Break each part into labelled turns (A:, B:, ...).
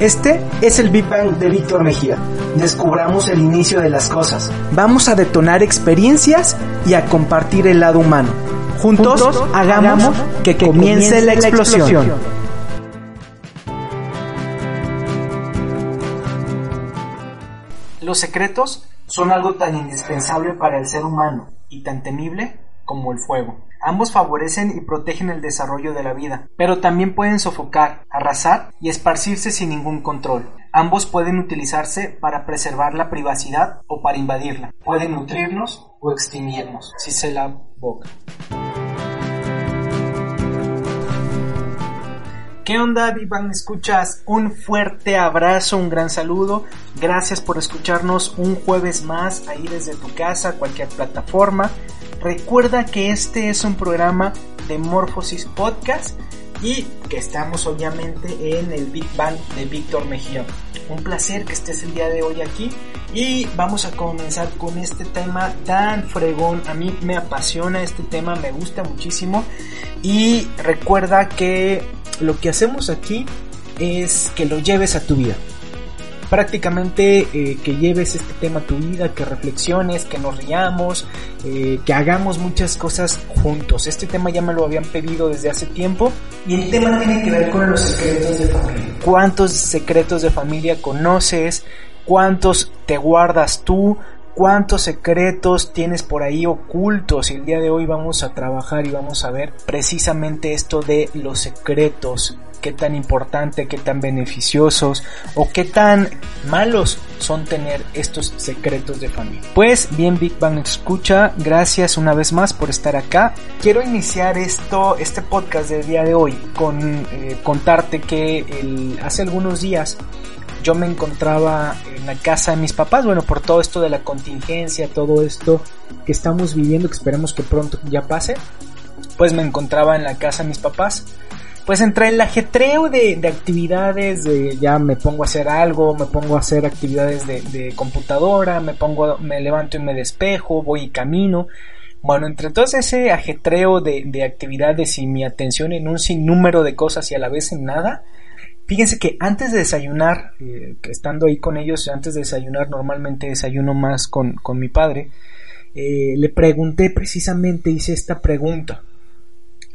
A: Este es el Big Bang de Víctor Mejía. Descubramos el inicio de las cosas. Vamos a detonar experiencias y a compartir el lado humano. Juntos, hagamos, que, comience, la explosión. Los secretos son algo tan indispensable para el ser humano y tan temible como el fuego. Ambos favorecen y protegen el desarrollo de la vida, pero también pueden sofocar, arrasar y esparcirse sin ningún control. Ambos pueden utilizarse para preservar la privacidad o para invadirla. Pueden nutrirnos o extinguirnos, si se la boca. ¿Qué onda, Vivan? ¿Escuchas? Un fuerte abrazo, un gran saludo. Gracias por escucharnos un jueves más ahí desde tu casa, cualquier plataforma. Recuerda que este es un programa de Morphosis Podcast y que estamos obviamente en el Big Bang de Víctor Mejía. Un placer que estés el día de hoy aquí y vamos a comenzar con este tema tan fregón. A mí me apasiona este tema, me gusta muchísimo y recuerda que lo que hacemos aquí es que lo lleves a tu vida prácticamente eh, que lleves este tema a tu vida, que reflexiones, que nos riamos, eh, que hagamos muchas cosas juntos. Este tema ya me lo habían pedido desde hace tiempo y el tema tiene que ver con los secretos de familia. ¿Cuántos secretos de familia conoces? ¿Cuántos te guardas tú? Cuántos secretos tienes por ahí ocultos y el día de hoy vamos a trabajar y vamos a ver precisamente esto de los secretos qué tan importante, qué tan beneficiosos o qué tan malos son tener estos secretos de familia. Pues bien, Big Bang escucha, gracias una vez más por estar acá. Quiero iniciar esto, este podcast del día de hoy con eh, contarte que hace algunos días yo me encontraba en la casa de mis papás, bueno, por todo esto de la contingencia, todo esto que estamos viviendo, que esperemos que pronto ya pase, pues me encontraba en la casa de mis papás pues entre el ajetreo de, actividades, de ya me pongo a hacer algo, me pongo a hacer actividades de, computadora, me pongo, me levanto y me despejo, voy y camino. Bueno, entre todo ese ajetreo de, actividades y mi atención en un sinnúmero de cosas y a la vez en nada, fíjense que antes de desayunar, eh, estando ahí con ellos, antes de desayunar, normalmente desayuno más con, mi padre, eh, le pregunté precisamente, hice esta pregunta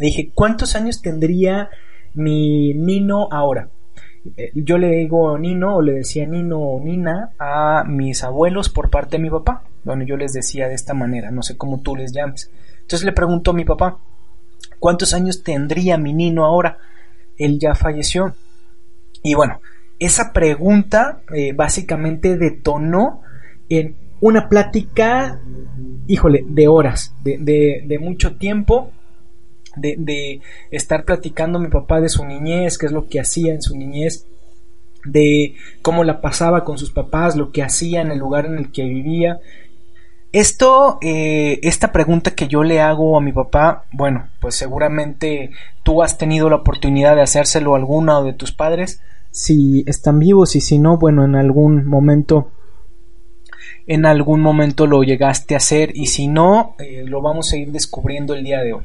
A: dije, ¿cuántos años tendría mi Nino ahora? Eh, yo le digo Nino o le decía Nino o Nina a mis abuelos por parte de mi papá. Bueno, yo les decía de esta manera, no sé cómo tú les llames. Entonces le pregunto a mi papá, ¿cuántos años tendría mi Nino ahora? Él ya falleció. Y bueno, esa pregunta eh, básicamente detonó en una plática, híjole, de horas, de, de mucho tiempo de, estar platicando mi papá de su niñez, qué es lo que hacía en su niñez, de cómo la pasaba con sus papás, lo que hacía en el lugar en el que vivía. Esto, eh, esta pregunta que yo le hago a mi papá, bueno, pues seguramente tú has tenido la oportunidad de hacérselo a alguno de tus padres, si están vivos y si no, bueno, en algún momento en algún momento lo llegaste a hacer y si no, eh, lo vamos a ir descubriendo el día de hoy.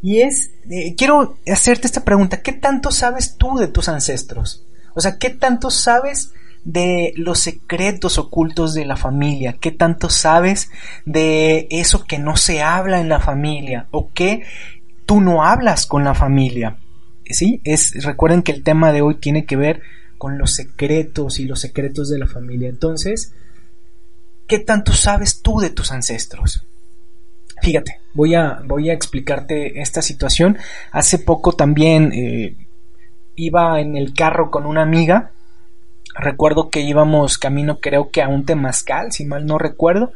A: Y es, eh, quiero hacerte esta pregunta, ¿qué tanto sabes tú de tus ancestros? O sea, ¿qué tanto sabes de los secretos ocultos de la familia? ¿Qué tanto sabes de eso que no se habla en la familia? ¿O que tú no hablas con la familia? ¿Sí? Es, recuerden que el tema de hoy tiene que ver con los secretos y los secretos de la familia. Entonces, ¿qué tanto sabes tú de tus ancestros? Fíjate, voy a, voy a explicarte esta situación. Hace poco también eh, iba en el carro con una amiga. Recuerdo que íbamos camino creo que a un temazcal, si mal no recuerdo.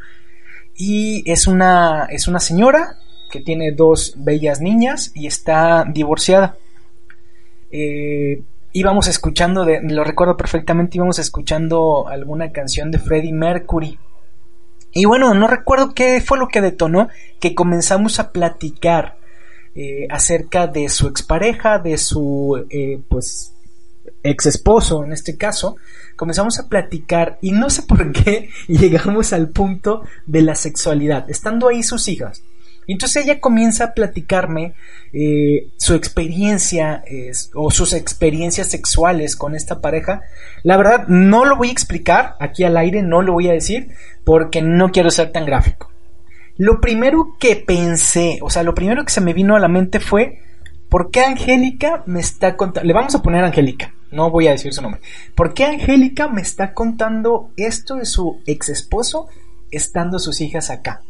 A: Y es una, es una señora que tiene dos bellas niñas y está divorciada. Eh, íbamos escuchando, lo recuerdo perfectamente, íbamos escuchando alguna canción de Freddie Mercury y bueno, no recuerdo qué fue lo que detonó que comenzamos a platicar eh, acerca de su expareja, de su eh, pues ex esposo en este caso. Comenzamos a platicar y no sé por qué llegamos al punto de la sexualidad, estando ahí sus hijas. entonces ella comienza a platicarme eh, su experiencia o sus experiencias sexuales con esta pareja. La verdad, no lo voy a explicar aquí al aire, no lo voy a decir, porque no quiero ser tan gráfico. Lo primero que pensé, o sea, lo primero que se me vino a la mente fue, ¿por qué Angélica me está contando? Le vamos a poner Angélica, no voy a decir su nombre. ¿Por qué Angélica me está contando esto de su ex esposo estando sus hijas acá?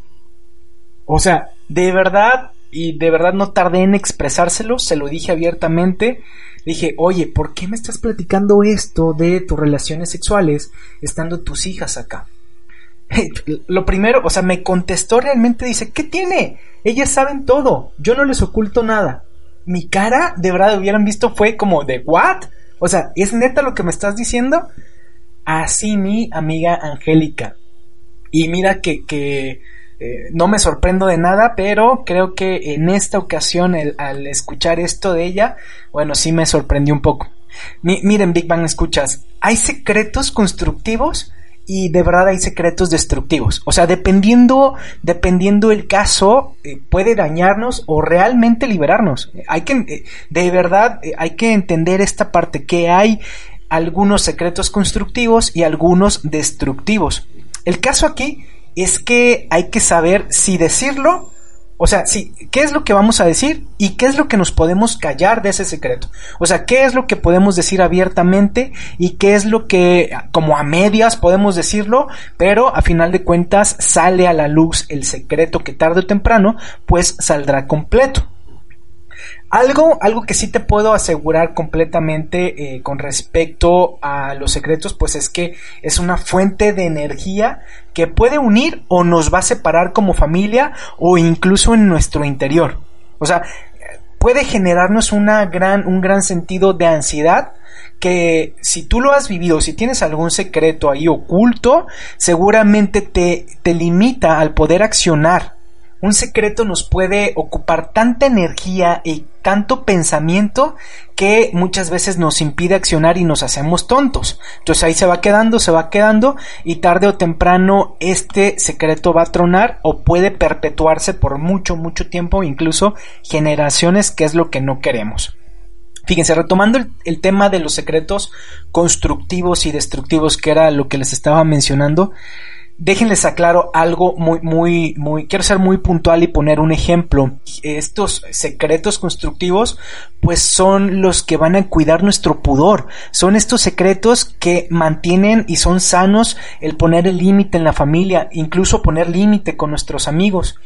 A: O sea, de verdad, y de verdad no tardé en expresárselo, se lo dije abiertamente. Dije, oye, ¿por qué me estás platicando esto de tus relaciones sexuales estando tus hijas acá? Lo primero, o sea, me contestó realmente, dice, ¿qué tiene? Ellas saben todo, yo no les oculto nada. Mi cara, de verdad, hubieran visto, fue como de, ¿what? O sea, ¿es neta lo que me estás diciendo? Así mi amiga Angélica. Y mira que, que eh, no me sorprendo de nada, pero creo que en esta ocasión al escuchar esto de ella, bueno, sí me sorprendió un poco. miren, Big Bang, escuchas, hay secretos constructivos y de verdad hay secretos destructivos. O sea, dependiendo, dependiendo el caso, eh, puede dañarnos o realmente liberarnos. Hay que, eh, de verdad, hay que entender esta parte, que hay algunos secretos constructivos y algunos destructivos. El caso aquí es que hay que saber si decirlo, o sea, si, ¿qué es lo que vamos a decir y qué es lo que nos podemos callar de ese secreto? O sea, ¿qué es lo que podemos decir abiertamente y qué es lo que, como a medias podemos decirlo, pero a final de cuentas sale a la luz el secreto que tarde o temprano, pues saldrá completo. Algo, algo que sí te puedo asegurar completamente eh, con respecto a los secretos, pues es que es una fuente de energía que puede unir o nos va a separar como familia o incluso en nuestro interior. O sea, puede generarnos una gran, un gran sentido de ansiedad que si tú lo has vivido, si tienes algún secreto ahí oculto, seguramente te, te limita al poder accionar un secreto nos puede ocupar tanta energía y tanto pensamiento que muchas veces nos impide accionar y nos hacemos tontos. Entonces ahí se va quedando, se va quedando y tarde o temprano este secreto va a tronar o puede perpetuarse por mucho, mucho tiempo, incluso generaciones, que es lo que no queremos. Fíjense, retomando el, el, tema de los secretos constructivos y destructivos, que era lo que les estaba mencionando, déjenles aclaro algo muy, muy, muy, quiero ser muy puntual y poner un ejemplo. Estos secretos constructivos, pues son los que van a cuidar nuestro pudor. Son estos secretos que mantienen y son sanos el poner el límite en la familia, incluso poner límite con nuestros amigos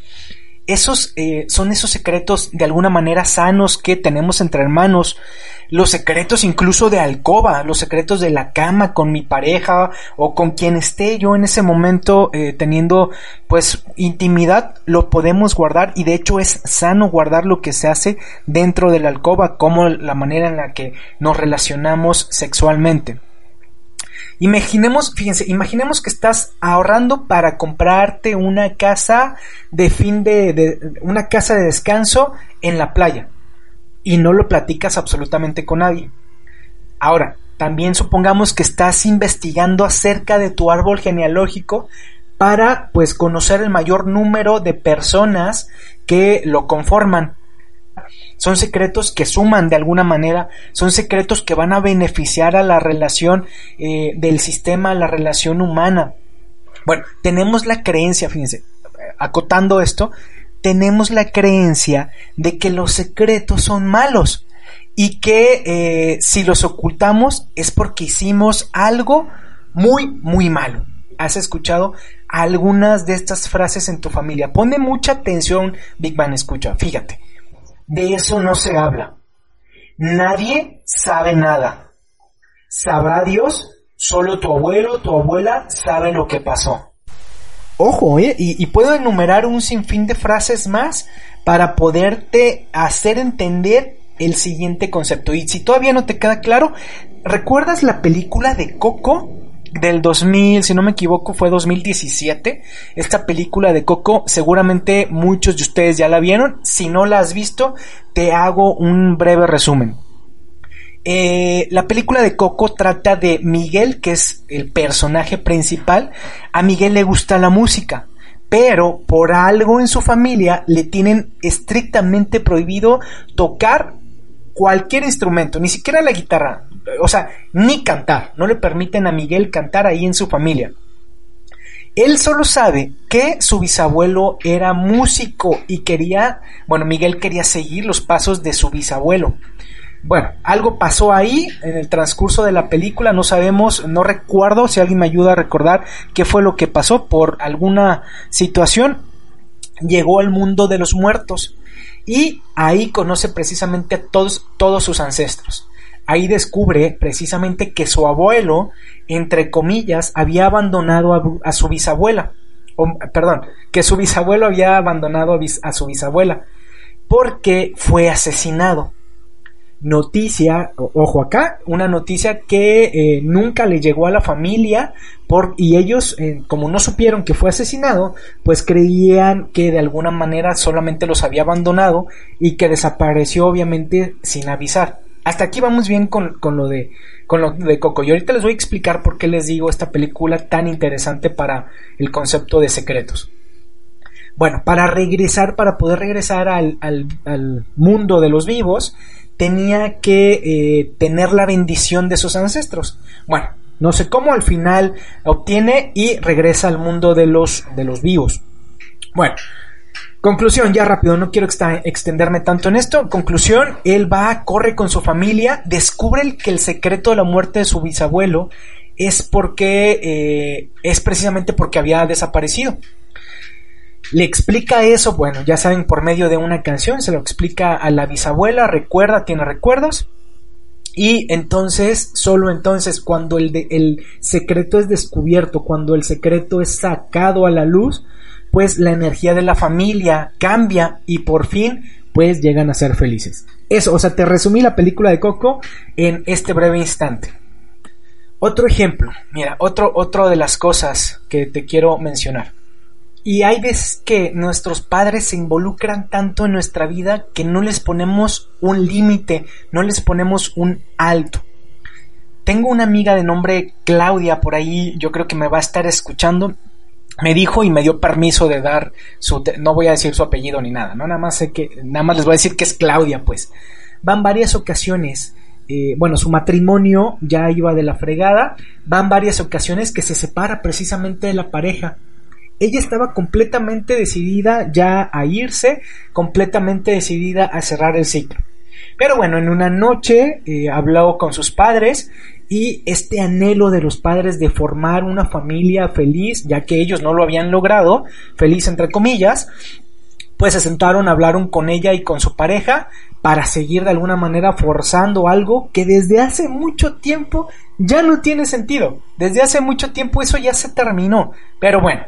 A: esos eh, son esos secretos de alguna manera sanos que tenemos entre hermanos, los secretos incluso de alcoba, los secretos de la cama con mi pareja o con quien esté yo en ese momento eh, teniendo pues intimidad, lo podemos guardar y de hecho es sano guardar lo que se hace dentro de la alcoba como la manera en la que nos relacionamos sexualmente. Imaginemos, fíjense, imaginemos que estás ahorrando para comprarte una casa de fin de, de, una casa de descanso en la playa y no lo platicas absolutamente con nadie. Ahora, también supongamos que estás investigando acerca de tu árbol genealógico para pues conocer el mayor número de personas que lo conforman son secretos que suman de alguna manera, son secretos que van a beneficiar a la relación eh, del sistema, a la relación humana. Bueno, tenemos la creencia, fíjense, acotando esto, tenemos la creencia de que los secretos son malos y que eh, si los ocultamos es porque hicimos algo muy, muy malo. ¿Has escuchado algunas de estas frases en tu familia? Pone mucha atención, Big Bang, escucha, fíjate. De eso no se habla. Nadie sabe nada. Sabrá Dios, solo tu abuelo, tu abuela sabe lo que pasó. Ojo, y, y puedo enumerar un sinfín de frases más para poderte hacer entender el siguiente concepto. Y si todavía no te queda claro, ¿recuerdas la película de Coco? Del 2000, si no me equivoco, fue 2017. Esta película de Coco, seguramente muchos de ustedes ya la vieron. Si no la has visto, te hago un breve resumen. Eh, la película de Coco trata de Miguel, que es el personaje principal. A Miguel le gusta la música, pero por algo en su familia le tienen estrictamente prohibido tocar cualquier instrumento, ni siquiera la guitarra, o sea, ni cantar, no le permiten a Miguel cantar ahí en su familia. Él solo sabe que su bisabuelo era músico y quería, bueno, Miguel quería seguir los pasos de su bisabuelo. Bueno, algo pasó ahí en el transcurso de la película, no sabemos, no recuerdo si alguien me ayuda a recordar qué fue lo que pasó por alguna situación. Llegó al mundo de los muertos y ahí conoce precisamente a todos, todos sus ancestros ahí descubre precisamente que su abuelo, entre comillas, había abandonado a, su bisabuela. perdón, que su bisabuelo había abandonado a, su bisabuela porque fue asesinado. Noticia, ojo acá, una noticia que eh, nunca le llegó a la familia por, y ellos, eh, como no supieron que fue asesinado, pues creían que de alguna manera solamente los había abandonado y que desapareció obviamente sin avisar hasta aquí vamos bien con, lo de, con lo de Coco. Y ahorita les voy a explicar por qué les digo esta película tan interesante para el concepto de secretos. Bueno, para regresar, para poder regresar al, mundo de los vivos, tenía que eh, tener la bendición de sus ancestros. Bueno, no sé cómo, al final obtiene y regresa al mundo de los, de los vivos. Bueno, Conclusión, ya rápido, no quiero extenderme tanto en esto. Conclusión, él va, corre con su familia, descubre que el secreto de la muerte de su bisabuelo es porque eh, es precisamente porque había desaparecido. Le explica eso, bueno, ya saben, por medio de una canción, se lo explica a la bisabuela, recuerda, tiene recuerdos. Y entonces, solo entonces, cuando el, el secreto es descubierto, cuando el secreto es sacado a la luz, pues la energía de la familia cambia y por fin pues llegan a ser felices. Eso, o sea, te resumí la película de Coco en este breve instante. Otro ejemplo, mira, otro, otro de las cosas que te quiero mencionar. Y hay veces que nuestros padres se involucran tanto en nuestra vida que no les ponemos un límite, no les ponemos un alto. Tengo una amiga de nombre Claudia por ahí, yo creo que me va a estar escuchando me dijo y me dio permiso de dar su no voy a decir su apellido ni nada, no nada más sé que nada más les voy a decir que es Claudia, pues. Van varias ocasiones eh, bueno, su matrimonio ya iba de la fregada, van varias ocasiones que se separa precisamente de la pareja. Ella estaba completamente decidida ya a irse, completamente decidida a cerrar el ciclo. Pero bueno, en una noche eh, habló con sus padres y este anhelo de los padres de formar una familia feliz, ya que ellos no lo habían logrado, feliz entre comillas, pues se sentaron, hablaron con ella y con su pareja para seguir de alguna manera forzando algo que desde hace mucho tiempo ya no tiene sentido. Desde hace mucho tiempo eso ya se terminó. Pero bueno,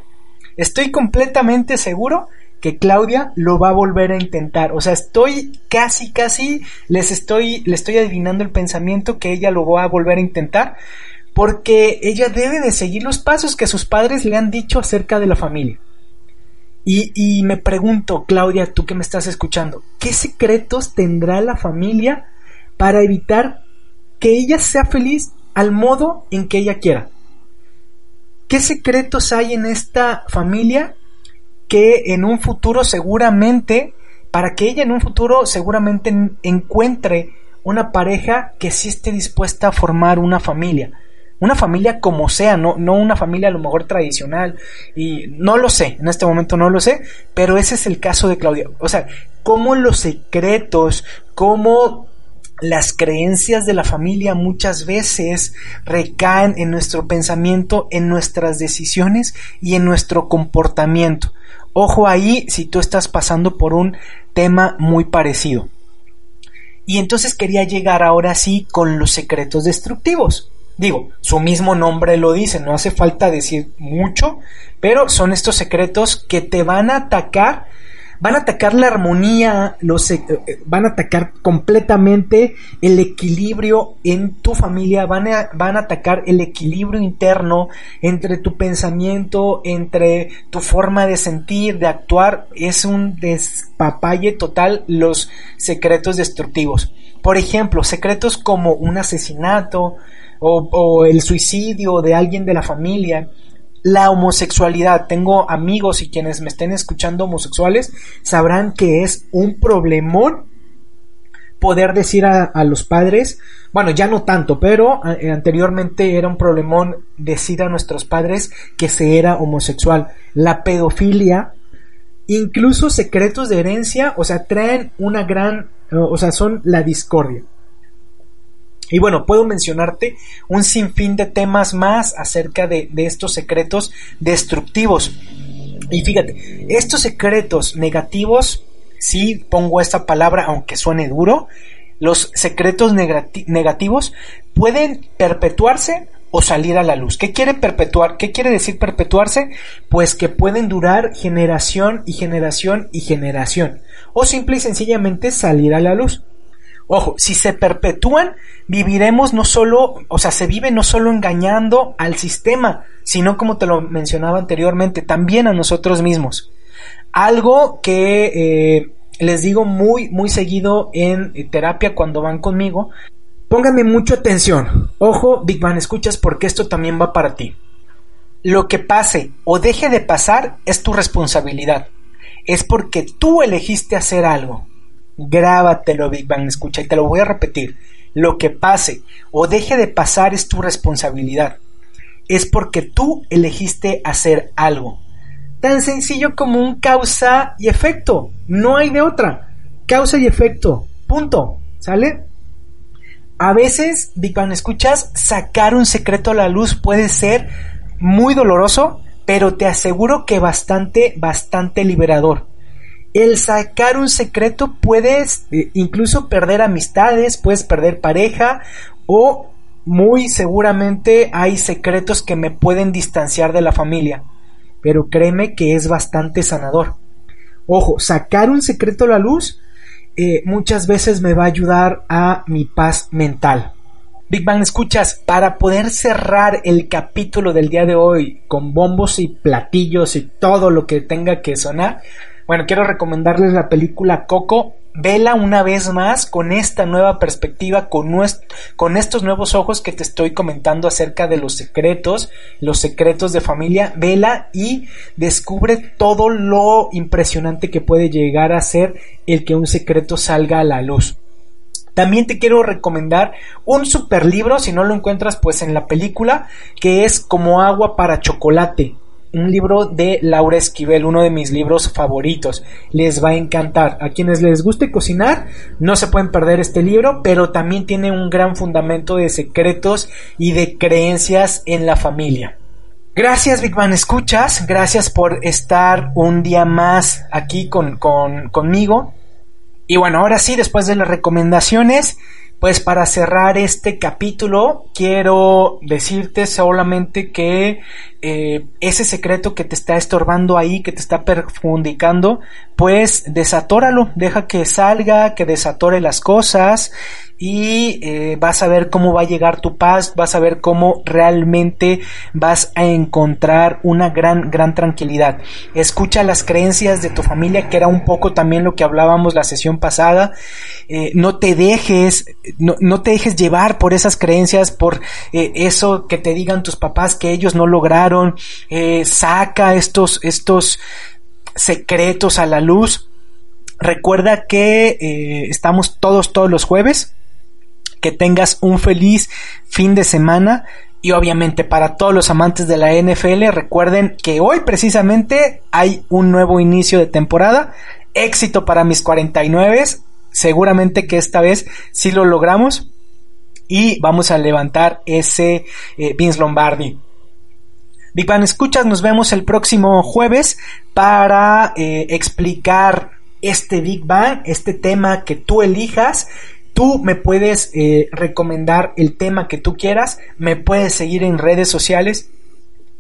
A: estoy completamente seguro que Claudia lo va a volver a intentar. O sea, estoy casi, casi, les estoy, le estoy adivinando el pensamiento que ella lo va a volver a intentar. Porque ella debe de seguir los pasos que sus padres le han dicho acerca de la familia. Y, y me pregunto, Claudia, tú que me estás escuchando, ¿qué secretos tendrá la familia para evitar que ella sea feliz al modo en que ella quiera? ¿Qué secretos hay en esta familia que en un futuro seguramente, para que ella en un futuro seguramente encuentre una pareja que sí esté dispuesta a formar una familia. Una familia como sea, no, no una familia a lo mejor tradicional. Y no lo sé, en este momento no lo sé, pero ese es el caso de Claudia. O sea, cómo los secretos, cómo las creencias de la familia muchas veces recaen en nuestro pensamiento, en nuestras decisiones y en nuestro comportamiento. Ojo ahí si tú estás pasando por un tema muy parecido. Y entonces quería llegar ahora sí con los secretos destructivos. Digo, su mismo nombre lo dice, no hace falta decir mucho, pero son estos secretos que te van a atacar van a atacar la armonía, los, eh, eh, van a atacar completamente el equilibrio en tu familia, van a, van a atacar el equilibrio interno entre tu pensamiento, entre tu forma de sentir, de actuar. Es un despapalle total los secretos destructivos. Por ejemplo, secretos como un asesinato o, o el suicidio de alguien de la familia la homosexualidad. Tengo amigos y quienes me estén escuchando homosexuales sabrán que es un problemón poder decir a, los padres, bueno, ya no tanto, pero eh, anteriormente era un problemón decir a nuestros padres que se era homosexual. La pedofilia, incluso secretos de herencia, o sea, traen una gran, o sea, son la discordia. Y bueno, puedo mencionarte un sinfín de temas más acerca de, estos secretos destructivos. Y fíjate, estos secretos negativos, sí pongo esta palabra aunque suene duro, los secretos negativos pueden perpetuarse o salir a la luz. ¿Qué quiere perpetuar? ¿Qué quiere decir perpetuarse? Pues que pueden durar generación y generación y generación. O simple y sencillamente salir a la luz. Ojo, si se perpetúan, viviremos no solo, o sea, se vive no solo engañando al sistema, sino como te lo mencionaba anteriormente, también a nosotros mismos. Algo que eh, les digo muy, muy seguido en terapia cuando van conmigo, pónganme mucha atención. Ojo, Big Bang, escuchas porque esto también va para ti. Lo que pase o deje de pasar es tu responsabilidad. Es porque tú elegiste hacer algo Grábatelo, Big Bang, escucha, y te lo voy a repetir. Lo que pase o deje de pasar es tu responsabilidad. Es porque tú elegiste hacer algo. Tan sencillo como un causa y efecto. No hay de otra. Causa y efecto. Punto. ¿Sale? A veces, Big Bang, escuchas, sacar un secreto a la luz puede ser muy doloroso, pero te aseguro que bastante, bastante liberador el sacar un secreto puedes eh, incluso perder amistades, puedes perder pareja o muy seguramente hay secretos que me pueden distanciar de la familia. Pero créeme que es bastante sanador. Ojo, sacar un secreto a la luz eh, muchas veces me va a ayudar a mi paz mental. Big Bang, escuchas, para poder cerrar el capítulo del día de hoy con bombos y platillos y todo lo que tenga que sonar, bueno, quiero recomendarles la película Coco. Vela una vez más con esta nueva perspectiva, con, estos nuevos ojos que te estoy comentando acerca de los secretos, los secretos de familia. Vela y descubre todo lo impresionante que puede llegar a ser el que un secreto salga a la luz. También te quiero recomendar un super libro, si no lo encuentras pues en la película, que es Como agua para chocolate un libro de Laura Esquivel, uno de mis libros favoritos. Les va a encantar. A quienes les guste cocinar, no se pueden perder este libro, pero también tiene un gran fundamento de secretos y de creencias en la familia. Gracias, Big Man Escuchas. Gracias por estar un día más aquí con, con, conmigo. Y bueno, ahora sí, después de las recomendaciones, pues para cerrar este capítulo, quiero decirte solamente que eh, ese secreto que te está estorbando ahí, que te está perjudicando, pues desatóralo, deja que salga, que desatore las cosas y eh, vas a ver cómo va a llegar tu paz, vas a ver cómo realmente vas a encontrar una gran, gran tranquilidad. Escucha las creencias de tu familia, que era un poco también lo que hablábamos la sesión pasada. Eh, no te dejes, no, no, te dejes llevar por esas creencias, por eso que te digan tus papás que ellos no lograron. Saca estos, estos secretos a la luz. Recuerda que estamos todos, todos los jueves que tengas un feliz fin de semana y obviamente para todos los amantes de la NFL recuerden que hoy precisamente hay un nuevo inicio de temporada. Éxito para mis 49. Seguramente que esta vez sí lo logramos y vamos a levantar ese eh, Vince Lombardi. Big Bang Escuchas, nos vemos el próximo jueves para eh, explicar este Big Bang, este tema que tú elijas Tú me puedes eh, recomendar el tema que tú quieras, me puedes seguir en redes sociales.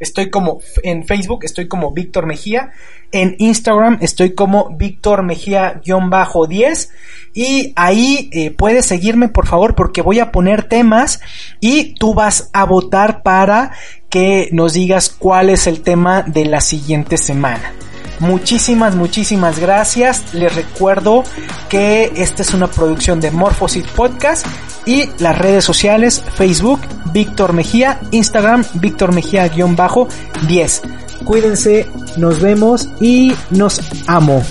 A: Estoy como en Facebook, estoy como Víctor Mejía. En Instagram estoy como Víctor Mejía-10. Y ahí eh, puedes seguirme por favor porque voy a poner temas y tú vas a votar para que nos digas cuál es el tema de la siguiente semana. Muchísimas, muchísimas gracias. Les recuerdo que esta es una producción de Morphosis Podcast y las redes sociales Facebook Víctor Mejía, Instagram Víctor Mejía-10. Cuídense, nos vemos y nos amo.